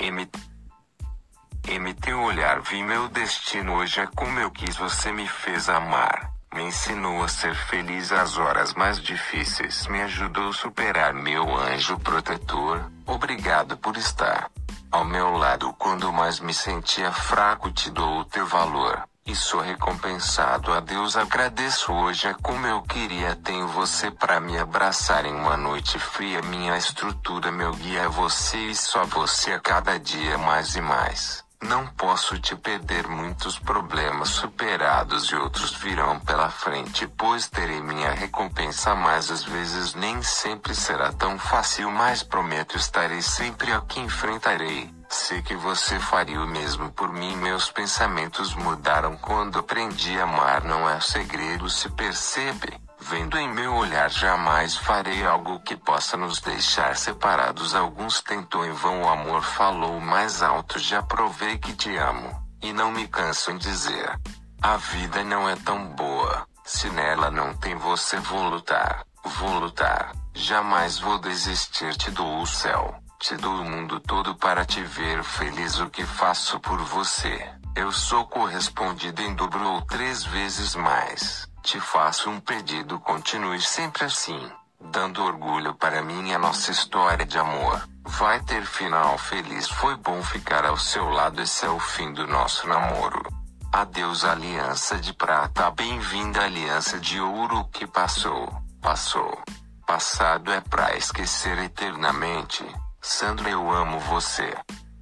M. M. Teu olhar vi meu destino hoje é como eu quis, você me fez amar. Me ensinou a ser feliz às horas mais difíceis, me ajudou a superar meu anjo protetor. Obrigado por estar ao meu lado quando mais me sentia fraco, te dou o teu valor. E sou recompensado a Deus agradeço hoje é como eu queria tenho você para me abraçar em uma noite fria minha estrutura meu guia é você e só você a cada dia mais e mais. Não posso te perder muitos problemas superados e outros virão pela frente, pois terei minha recompensa, mas às vezes nem sempre será tão fácil, mas prometo estarei sempre aqui enfrentarei. Sei que você faria o mesmo por mim. Meus pensamentos mudaram quando aprendi a amar. Não é segredo, se percebe. Vendo em meu olhar, jamais farei algo que possa nos deixar separados. Alguns tentou em vão, o amor falou mais alto. Já provei que te amo, e não me canso em dizer: A vida não é tão boa. Se nela não tem você, vou lutar, vou lutar. Jamais vou desistir, te dou o céu. Te dou o mundo todo para te ver feliz. O que faço por você? Eu sou correspondido em dobro ou três vezes mais. Te faço um pedido, continue sempre assim, dando orgulho para mim. A nossa história de amor vai ter final feliz. Foi bom ficar ao seu lado. Esse é o fim do nosso namoro. Adeus, aliança de prata. Bem-vinda, aliança de ouro que passou. Passou. Passado é pra esquecer eternamente. Sandra, eu amo você.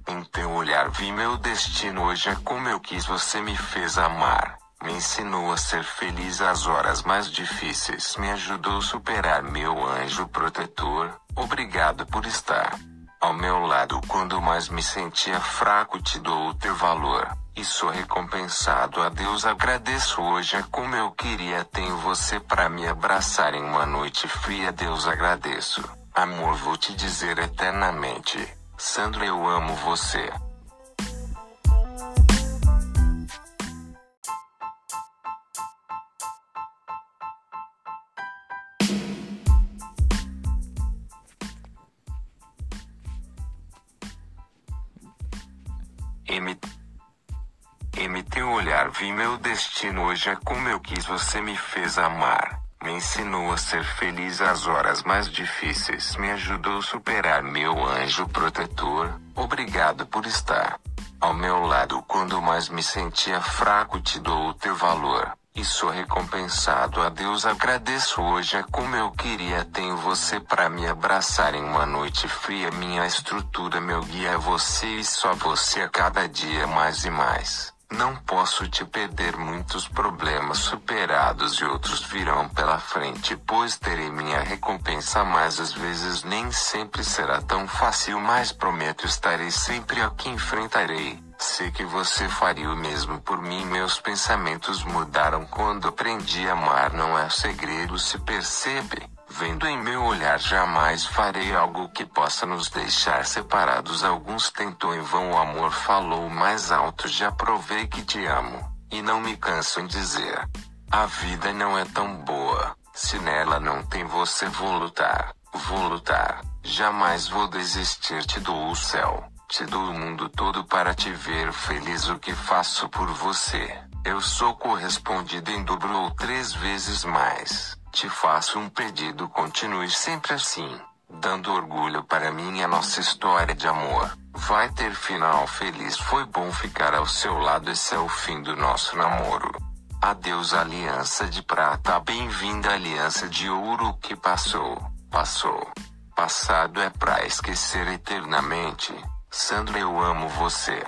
Em teu olhar vi meu destino hoje é como eu quis, você me fez amar. Me ensinou a ser feliz às horas mais difíceis, me ajudou a superar meu anjo protetor. Obrigado por estar ao meu lado quando mais me sentia fraco, te dou o teu valor. E sou recompensado a Deus agradeço hoje é como eu queria tenho você para me abraçar em uma noite fria Deus agradeço. Amor, vou te dizer eternamente. Sandra, eu amo você. Em teu olhar vi meu destino hoje é como eu quis você me fez amar. Me ensinou a ser feliz às horas mais difíceis. Me ajudou a superar meu anjo protetor. Obrigado por estar ao meu lado quando mais me sentia fraco. Te dou o teu valor. E sou recompensado. A Deus agradeço hoje. É como eu queria. Tenho você para me abraçar em uma noite fria. Minha estrutura meu guia é você e só você a cada dia mais e mais. Não posso te perder. Muitos problemas superados e outros virão pela frente, pois terei minha recompensa, mas às vezes nem sempre será tão fácil, mas prometo estarei sempre aqui enfrentarei. Sei que você faria o mesmo por mim. Meus pensamentos mudaram quando aprendi a amar. Não é segredo, se percebe. Vendo em meu olhar, jamais farei algo que possa nos deixar separados. Alguns tentou em vão, o amor falou mais alto. Já provei que te amo, e não me canso em dizer: A vida não é tão boa. Se nela não tem você, vou lutar, vou lutar. Jamais vou desistir, te dou o céu, te dou o mundo todo para te ver feliz. O que faço por você? Eu sou correspondido em dobro ou três vezes mais. Te faço um pedido, continue sempre assim, dando orgulho para mim. A nossa história de amor vai ter final feliz. Foi bom ficar ao seu lado. Esse é o fim do nosso namoro. Adeus, aliança de prata. Bem-vinda, aliança de ouro que passou. Passou. Passado é pra esquecer eternamente. Sandra, eu amo você.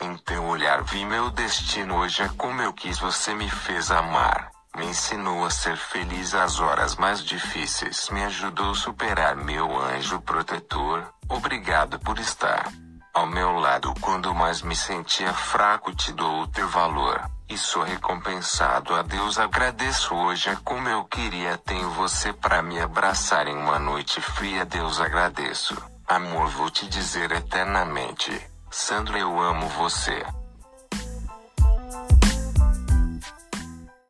Em teu olhar vi meu destino. Hoje é como eu quis, você me fez amar. Me ensinou a ser feliz às horas mais difíceis. Me ajudou a superar meu anjo protetor. Obrigado por estar ao meu lado quando mais me sentia fraco. Te dou o teu valor. E sou recompensado a Deus agradeço hoje é como eu queria tenho você para me abraçar em uma noite fria Deus agradeço. Amor vou te dizer eternamente. Sandra eu amo você.